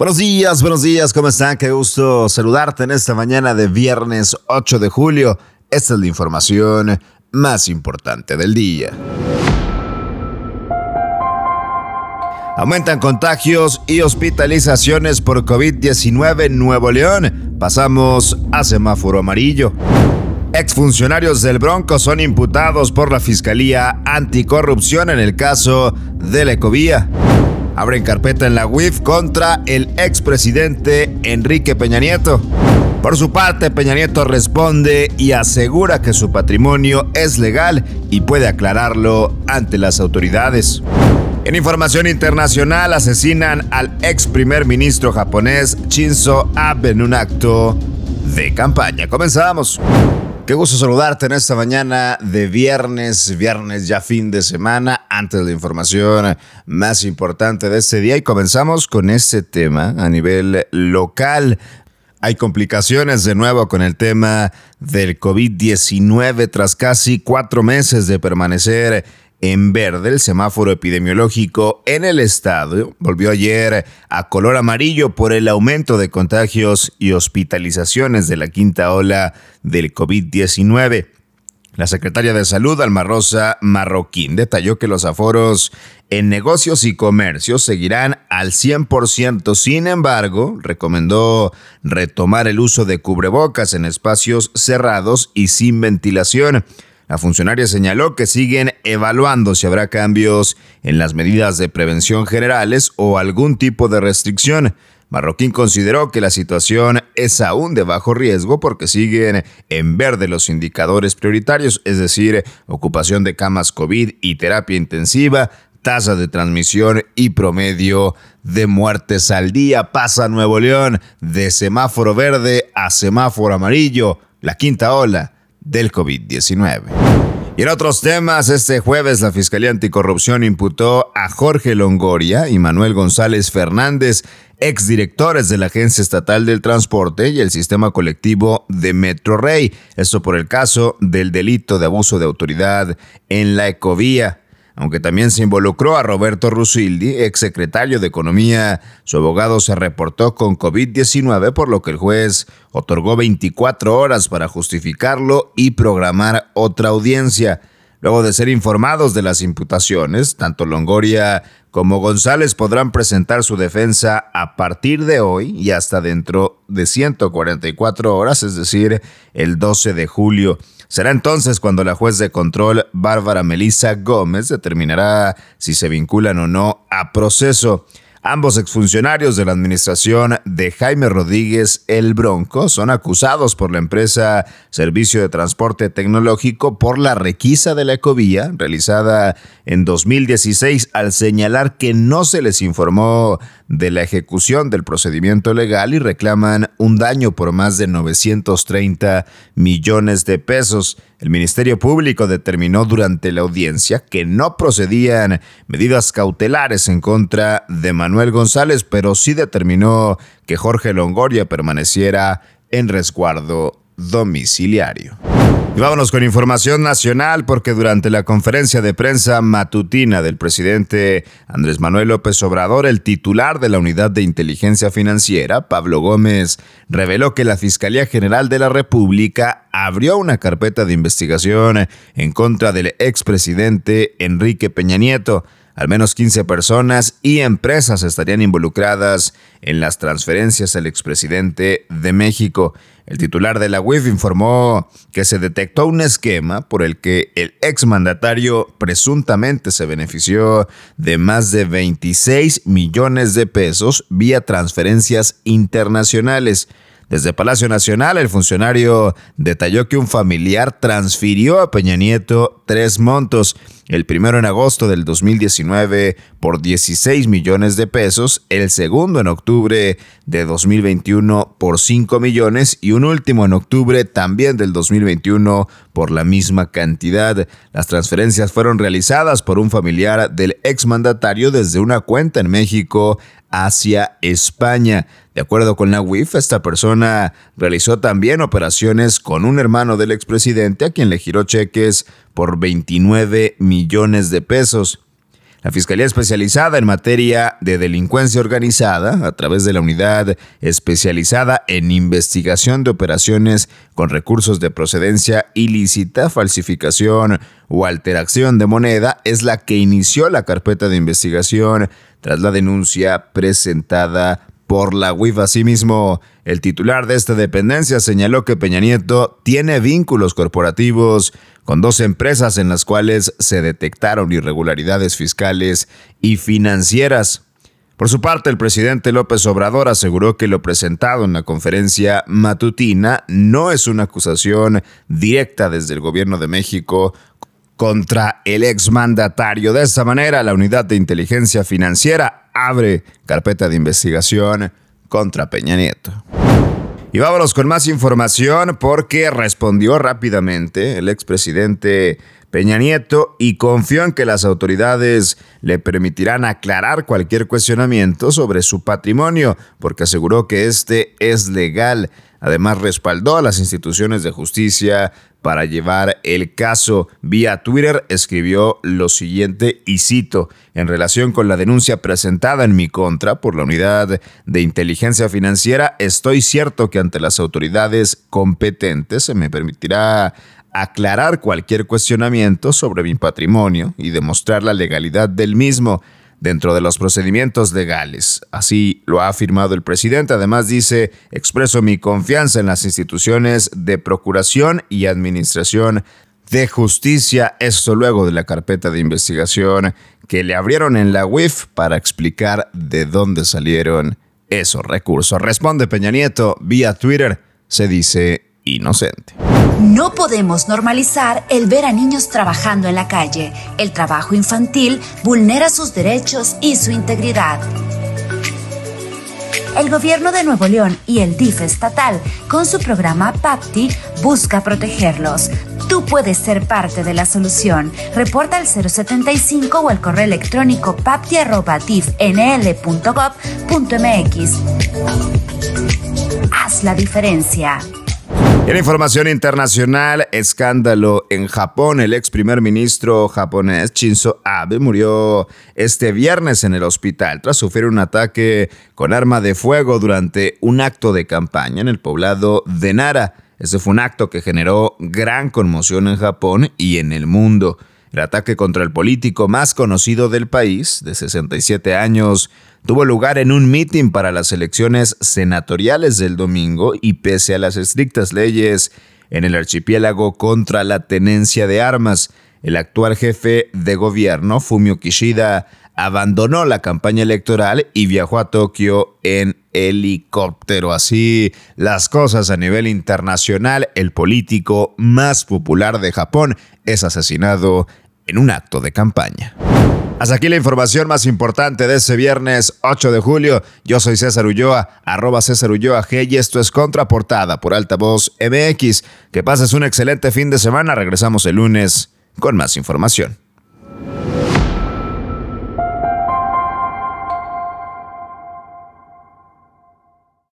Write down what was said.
Buenos días, buenos días, ¿cómo están? Qué gusto saludarte en esta mañana de viernes 8 de julio. Esta es la información más importante del día. Aumentan contagios y hospitalizaciones por COVID-19 en Nuevo León. Pasamos a semáforo amarillo. Exfuncionarios del Bronco son imputados por la Fiscalía Anticorrupción en el caso de la Ecovía. Abren carpeta en la UIF contra el expresidente Enrique Peña Nieto. Por su parte, Peña Nieto responde y asegura que su patrimonio es legal y puede aclararlo ante las autoridades. En información internacional, asesinan al ex primer ministro japonés Shinzo Abe en un acto de campaña. Comenzamos. Qué gusto saludarte en esta mañana de viernes, viernes ya fin de semana, antes de la información más importante de este día y comenzamos con este tema a nivel local. Hay complicaciones de nuevo con el tema del COVID-19 tras casi cuatro meses de permanecer en verde el semáforo epidemiológico en el estado. Volvió ayer a color amarillo por el aumento de contagios y hospitalizaciones de la quinta ola del COVID-19. La secretaria de Salud, Alma Rosa Marroquín, detalló que los aforos en negocios y comercios seguirán al 100%. Sin embargo, recomendó retomar el uso de cubrebocas en espacios cerrados y sin ventilación. La funcionaria señaló que siguen evaluando si habrá cambios en las medidas de prevención generales o algún tipo de restricción. Marroquín consideró que la situación es aún de bajo riesgo porque siguen en verde los indicadores prioritarios, es decir, ocupación de camas COVID y terapia intensiva, tasa de transmisión y promedio de muertes al día. Pasa Nuevo León de semáforo verde a semáforo amarillo, la quinta ola del COVID-19. Y en otros temas, este jueves la Fiscalía Anticorrupción imputó a Jorge Longoria y Manuel González Fernández, exdirectores de la Agencia Estatal del Transporte y el Sistema Colectivo de Metro Rey, esto por el caso del delito de abuso de autoridad en la ecovía aunque también se involucró a Roberto Rusildi, exsecretario de Economía. Su abogado se reportó con COVID-19, por lo que el juez otorgó 24 horas para justificarlo y programar otra audiencia. Luego de ser informados de las imputaciones, tanto Longoria como González podrán presentar su defensa a partir de hoy y hasta dentro de 144 horas, es decir, el 12 de julio. Será entonces cuando la juez de control Bárbara Melissa Gómez determinará si se vinculan o no a proceso. Ambos exfuncionarios de la administración de Jaime Rodríguez El Bronco son acusados por la empresa Servicio de Transporte Tecnológico por la requisa de la ecovía realizada en 2016 al señalar que no se les informó de la ejecución del procedimiento legal y reclaman un daño por más de 930 millones de pesos. El Ministerio Público determinó durante la audiencia que no procedían medidas cautelares en contra de Manuel González, pero sí determinó que Jorge Longoria permaneciera en resguardo domiciliario. Y vámonos con información nacional porque durante la conferencia de prensa matutina del presidente Andrés Manuel López Obrador, el titular de la Unidad de Inteligencia Financiera, Pablo Gómez, reveló que la Fiscalía General de la República abrió una carpeta de investigación en contra del expresidente Enrique Peña Nieto. Al menos 15 personas y empresas estarían involucradas en las transferencias al expresidente de México. El titular de la UIF informó que se detectó un esquema por el que el exmandatario presuntamente se benefició de más de 26 millones de pesos vía transferencias internacionales. Desde Palacio Nacional, el funcionario detalló que un familiar transfirió a Peña Nieto tres montos el primero en agosto del 2019 por 16 millones de pesos, el segundo en octubre de 2021 por 5 millones y un último en octubre también del 2021 por la misma cantidad. Las transferencias fueron realizadas por un familiar del exmandatario desde una cuenta en México hacia España. De acuerdo con la UIF, esta persona realizó también operaciones con un hermano del expresidente a quien le giró cheques por 29 millones de pesos. La Fiscalía Especializada en materia de delincuencia organizada, a través de la Unidad Especializada en Investigación de Operaciones con recursos de procedencia ilícita, falsificación o alteración de moneda, es la que inició la carpeta de investigación tras la denuncia presentada por la UIF. Asimismo, el titular de esta dependencia señaló que Peña Nieto tiene vínculos corporativos con dos empresas en las cuales se detectaron irregularidades fiscales y financieras. Por su parte, el presidente López Obrador aseguró que lo presentado en la conferencia matutina no es una acusación directa desde el gobierno de México contra el exmandatario. De esta manera, la unidad de inteligencia financiera abre carpeta de investigación contra Peña Nieto. Y vámonos con más información porque respondió rápidamente el expresidente Peña Nieto y confió en que las autoridades le permitirán aclarar cualquier cuestionamiento sobre su patrimonio, porque aseguró que este es legal. Además, respaldó a las instituciones de justicia para llevar el caso. Vía Twitter escribió lo siguiente y cito, en relación con la denuncia presentada en mi contra por la Unidad de Inteligencia Financiera, estoy cierto que ante las autoridades competentes se me permitirá aclarar cualquier cuestionamiento sobre mi patrimonio y demostrar la legalidad del mismo dentro de los procedimientos legales. Así lo ha afirmado el presidente. Además dice, expreso mi confianza en las instituciones de procuración y administración de justicia, esto luego de la carpeta de investigación que le abrieron en la UIF para explicar de dónde salieron esos recursos. Responde Peña Nieto vía Twitter, se dice inocente. No podemos normalizar el ver a niños trabajando en la calle. El trabajo infantil vulnera sus derechos y su integridad. El gobierno de Nuevo León y el DIF estatal, con su programa PAPTI, busca protegerlos. Tú puedes ser parte de la solución. Reporta al 075 o al correo electrónico papti.difnl.gov.mx. Haz la diferencia. En información internacional, escándalo en Japón. El ex primer ministro japonés Shinzo Abe murió este viernes en el hospital tras sufrir un ataque con arma de fuego durante un acto de campaña en el poblado de Nara. Ese fue un acto que generó gran conmoción en Japón y en el mundo. El ataque contra el político más conocido del país, de 67 años, tuvo lugar en un mitin para las elecciones senatoriales del domingo y pese a las estrictas leyes en el archipiélago contra la tenencia de armas, el actual jefe de gobierno, Fumio Kishida, abandonó la campaña electoral y viajó a Tokio en helicóptero. Así las cosas a nivel internacional, el político más popular de Japón es asesinado en un acto de campaña. Hasta aquí la información más importante de ese viernes 8 de julio. Yo soy César Ulloa, arroba César Ulloa G y esto es Contraportada por Altavoz MX. Que pases un excelente fin de semana. Regresamos el lunes con más información.